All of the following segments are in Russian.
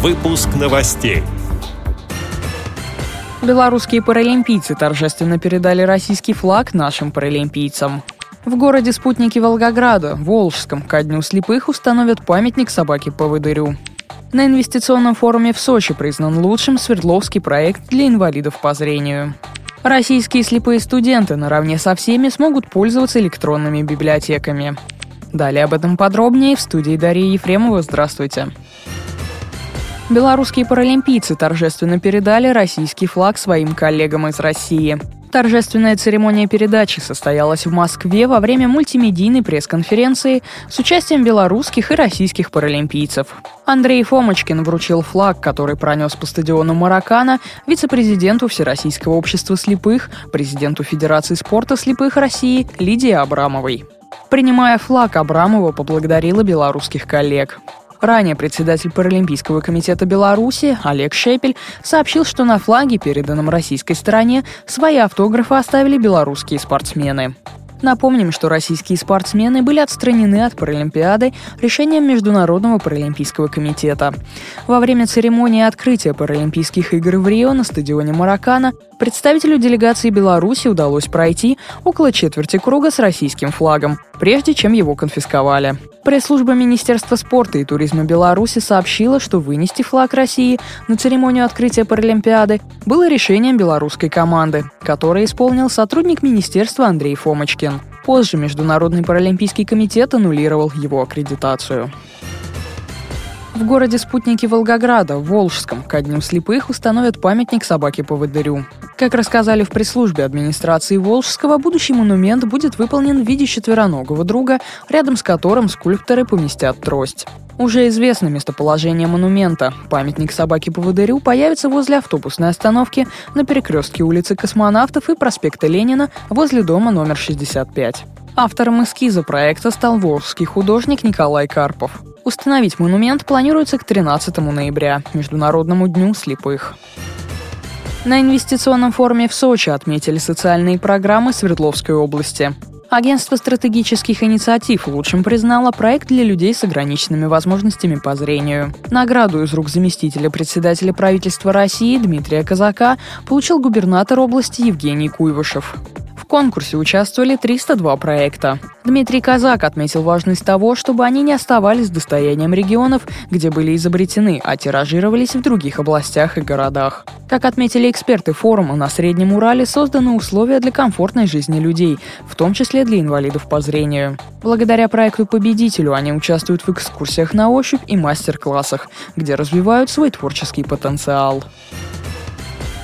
Выпуск новостей. Белорусские паралимпийцы торжественно передали российский флаг нашим паралимпийцам. В городе Спутники Волгограда, Волжском, ко Дню слепых установят памятник собаке Поводырю. На инвестиционном форуме в Сочи признан лучшим Свердловский проект для инвалидов по зрению. Российские слепые студенты наравне со всеми смогут пользоваться электронными библиотеками. Далее об этом подробнее в студии Дарьи Ефремова. Здравствуйте. Белорусские паралимпийцы торжественно передали российский флаг своим коллегам из России. Торжественная церемония передачи состоялась в Москве во время мультимедийной пресс-конференции с участием белорусских и российских паралимпийцев. Андрей Фомочкин вручил флаг, который пронес по стадиону Маракана вице-президенту Всероссийского общества слепых, президенту Федерации спорта слепых России Лидии Абрамовой. Принимая флаг, Абрамова поблагодарила белорусских коллег. Ранее председатель Паралимпийского комитета Беларуси Олег Шепель сообщил, что на флаге, переданном российской стороне, свои автографы оставили белорусские спортсмены. Напомним, что российские спортсмены были отстранены от Паралимпиады решением Международного паралимпийского комитета. Во время церемонии открытия Паралимпийских игр в Рио на стадионе Маракана представителю делегации Беларуси удалось пройти около четверти круга с российским флагом, прежде чем его конфисковали. Пресс-служба Министерства спорта и туризма Беларуси сообщила, что вынести флаг России на церемонию открытия Паралимпиады было решением белорусской команды, которое исполнил сотрудник министерства Андрей Фомочкин. Позже Международный паралимпийский комитет аннулировал его аккредитацию. В городе Спутники Волгограда, Волжском, ко Дню слепых установят памятник собаке поводырю. Как рассказали в пресс-службе администрации Волжского, будущий монумент будет выполнен в виде четвероногого друга, рядом с которым скульпторы поместят трость. Уже известно местоположение монумента. Памятник собаке-поводырю появится возле автобусной остановки на перекрестке улицы Космонавтов и проспекта Ленина возле дома номер 65. Автором эскиза проекта стал волжский художник Николай Карпов. Установить монумент планируется к 13 ноября, Международному дню слепых. На инвестиционном форуме в Сочи отметили социальные программы Свердловской области. Агентство стратегических инициатив лучшим признало проект для людей с ограниченными возможностями по зрению. Награду из рук заместителя председателя правительства России Дмитрия Казака получил губернатор области Евгений Куйвышев конкурсе участвовали 302 проекта. Дмитрий Казак отметил важность того, чтобы они не оставались достоянием регионов, где были изобретены, а тиражировались в других областях и городах. Как отметили эксперты форума, на Среднем Урале созданы условия для комфортной жизни людей, в том числе для инвалидов по зрению. Благодаря проекту «Победителю» они участвуют в экскурсиях на ощупь и мастер-классах, где развивают свой творческий потенциал.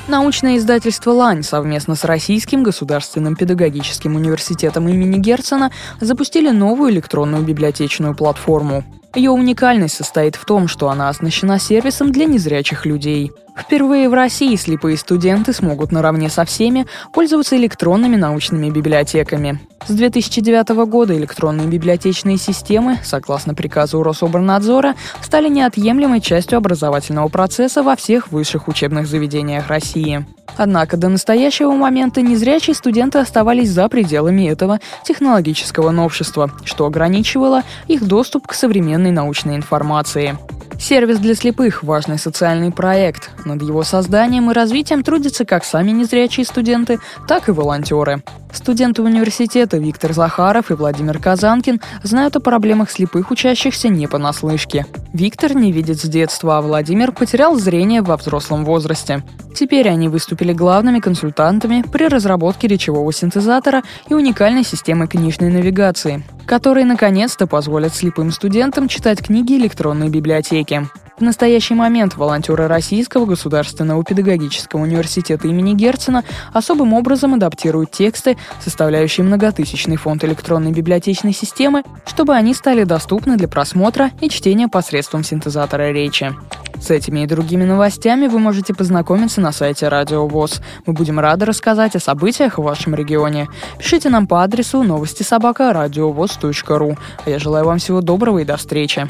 Научное издательство «Лань» совместно с Российским государственным педагогическим университетом имени Герцена запустили новую электронную библиотечную платформу. Ее уникальность состоит в том, что она оснащена сервисом для незрячих людей. Впервые в России слепые студенты смогут наравне со всеми пользоваться электронными научными библиотеками. С 2009 года электронные библиотечные системы, согласно приказу Рособорнадзора, стали неотъемлемой частью образовательного процесса во всех высших учебных заведениях России. Однако до настоящего момента незрячие студенты оставались за пределами этого технологического новшества, что ограничивало их доступ к современной научной информации. Сервис для слепых – важный социальный проект. Над его созданием и развитием трудятся как сами незрячие студенты, так и волонтеры. Студенты университета Виктор Захаров и Владимир Казанкин знают о проблемах слепых учащихся не понаслышке. Виктор не видит с детства, а Владимир потерял зрение во взрослом возрасте. Теперь они выступили главными консультантами при разработке речевого синтезатора и уникальной системы книжной навигации, которые наконец-то позволят слепым студентам читать книги электронной библиотеки. В настоящий момент волонтеры Российского государственного педагогического университета имени Герцена особым образом адаптируют тексты, составляющие многотысячный фонд электронной библиотечной системы, чтобы они стали доступны для просмотра и чтения посредством синтезатора речи. С этими и другими новостями вы можете познакомиться на сайте Радио ВОЗ. Мы будем рады рассказать о событиях в вашем регионе. Пишите нам по адресу новости собака. А я желаю вам всего доброго и до встречи.